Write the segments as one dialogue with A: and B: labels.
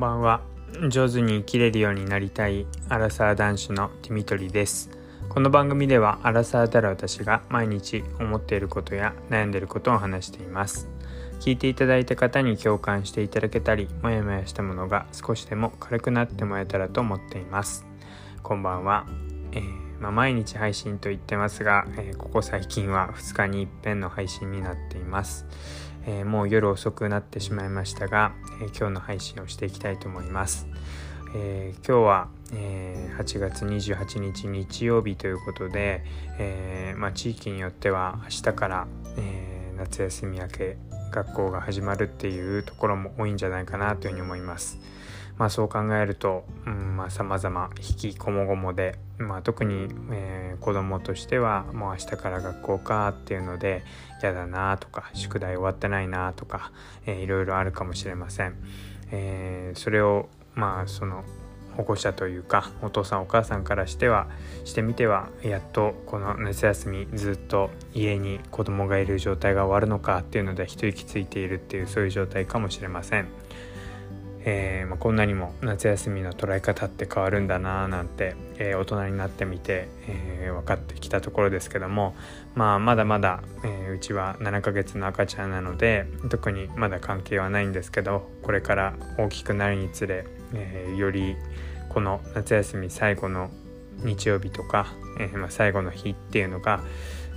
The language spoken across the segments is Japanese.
A: んばんは。上手に生きれるようになりたいアラサー男子のティミトリです。この番組ではアラサーである私が毎日思っていることや悩んでいることを話しています。聞いていただいた方に共感していただけたりもやもやしたものが少しでも軽くなってもらえたらと思っています。こんばんは、えー、まあ、毎日配信と言ってますが、えー、ここ最近は2日に一遍の配信になっています。えー、もう夜遅くなってしまいましたが、えー、今日の配信をしていきたいと思います。えー、今日は、え8月28日日曜日ということで、えまあ、地域によっては明日から、え夏休み明け学校が始まるっていうところも多いんじゃないかなというふうに思います。まあ、そう考えると、うんまあ、様々引きこもごもで、まあ、特に、えー、子供としてはもう明日から学校かっていうので嫌だなとか宿題終わってないなとか、えー、いろいろあるかもしれません。えー、それをまあその保護者というかお父さんお母さんからしてはしてみてはやっとこの夏休みずっと家に子供がいる状態が終わるのかっていうので一息ついているっていうそういう状態かもしれません。えー、まあ、こんなにも夏休みの捉え方って変わるんだなーなんて、えー、大人になってみて、えー、分かってきたところですけども、まあ、まだまだ、えうちは7ヶ月の赤ちゃんなので特にまだ関係はないんですけどこれから大きくなるにつれ、えよりこの夏休み最後の日曜日とか、えまあ、最後の日っていうのが、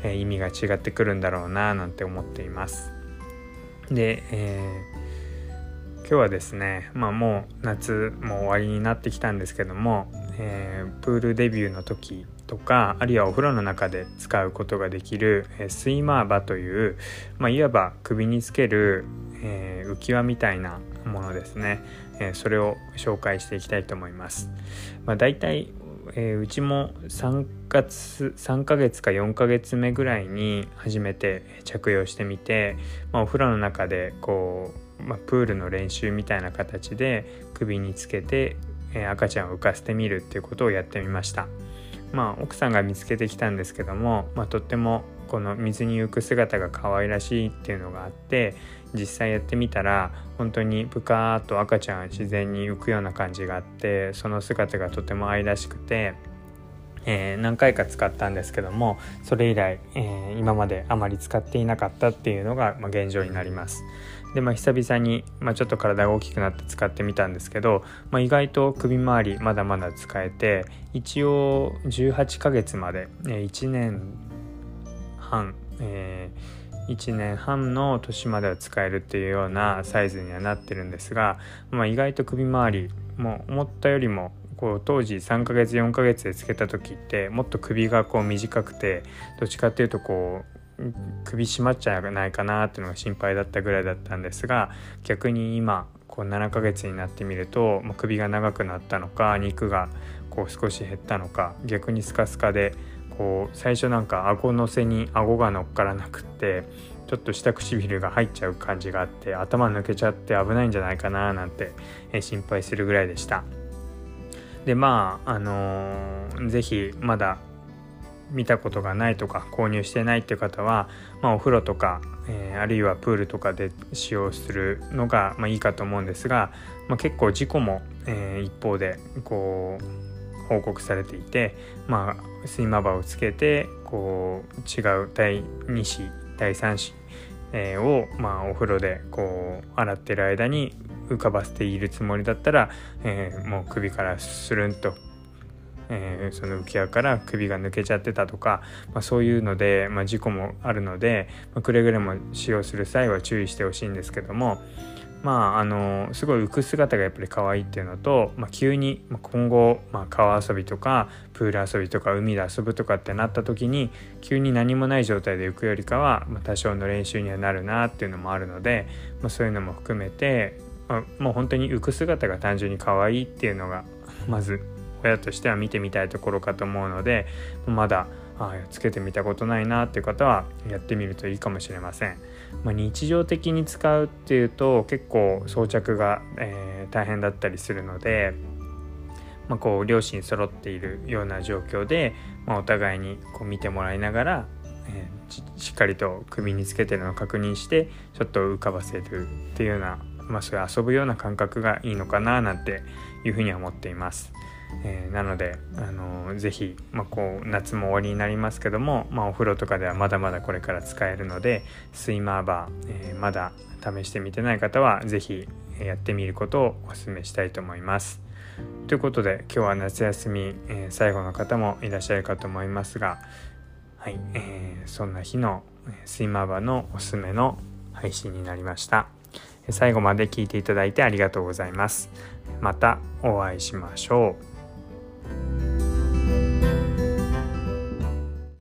A: え意味が違ってくるんだろうななんて思っています。で、えー今日はですね、まあ、もう夏も終わりになってきたんですけども、えー、プールデビューの時とかあるいはお風呂の中で使うことができる、えー、スイマーバという、まあ、いわば首につける、えー、浮き輪みたいなものですね、え、それを紹介していきたいと思います。まあ、大体えー、うちも3月3ヶ月か4ヶ月目ぐらいに初めて着用してみて、まあ、お風呂の中でこうまあ、プールの練習みたいな形で首につけて、えー、赤ちゃんを浮かせてみるっていうことをやってみました。まあ奥さんが見つけてきたんですけども、まあ、とってもこの水に浮く姿が可愛らしいっていうのがあって実際やってみたら本当にぷかーっと赤ちゃんが自然に浮くような感じがあってその姿がとても愛らしくてえー、何回か使ったんですけどもそれ以来、えー、今まであまり使っていなかったっていうのが、まあ、現状になります。でまあ久々に、まあ、ちょっと体が大きくなって使ってみたんですけど、まあ、意外と首周りまだまだ使えて一応18ヶ月まで、えー、1年半、えー、1年半の年までは使えるっていうようなサイズにはなってるんですが、まあ、意外と首周りも思ったよりもこう当時3ヶ月4ヶ月でつけた時ってもっと首がこう短くてどっちかっていうとこう首締まっちゃわないかなっていうのが心配だったぐらいだったんですが逆に今こう7ヶ月になってみると、まあ、首が長くなったのか肉がこう少し減ったのか逆にスカスカでこう最初なんか顎の背に顎が乗っからなくってちょっと下唇が入っちゃう感じがあって頭抜けちゃって危ないんじゃないかななんて心配するぐらいでした。でまああのー、ぜひまだ見たことがないとか購入してないっていう方は、まあ、お風呂とか、えー、あるいはプールとかで使用するのが、まあ、いいかと思うんですが、まあ、結構事故も、えー、一方でこう報告されていて、まあ、スイマバをつけてこう違う第2子第3子、えー、を、まあ、お風呂でこう洗ってる間に浮かばせているつもりだったら、えー、もう首からスルンと、えー、その浮き輪から首が抜けちゃってたとか、まあ、そういうので、まあ、事故もあるので、まあ、くれぐれも使用する際は注意してほしいんですけどもまああのすごい浮く姿がやっぱり可愛いっていうのと、まあ、急に、今後、まあ、川遊びとかプール遊びとか海で遊ぶとかってなった時に急に何もない状態で浮くよりかは、まあ、多少の練習にはなるなっていうのもあるので、まあ、そういうのも含めてまあ、もう本当に浮く姿が単純に可愛いっていうのがまず親としては見てみたいところかと思うのでまだあつけてみたことないなっていう方はやってみるといいかもしれません、まあ、日常的に使うっていうと結構装着が、えー、大変だったりするので、まあ、こう両親揃っているような状況で、まあ、お互いにこう見てもらいながらえー、しっかりと首につけてるのを確認してちょっと浮かばせるっていうようなまあ、そういう遊ぶような感覚がいいのかななんていうふうには思っています。えー、なので、あのー、ぜひ、まあ、こう夏も終わりになりますけども、まあ、お風呂とかではまだまだこれから使えるのでスイマーバー、えー、まだ試してみてない方は是非やってみることをお勧めしたいと思います。ということで今日は夏休み、え、最後の方もいらっしゃるかと思いますが、はいえー、そんな日のスイマーバーのおすすめの配信になりました。最後まで聞いていただいてありがとうございます。またお会いしましょう。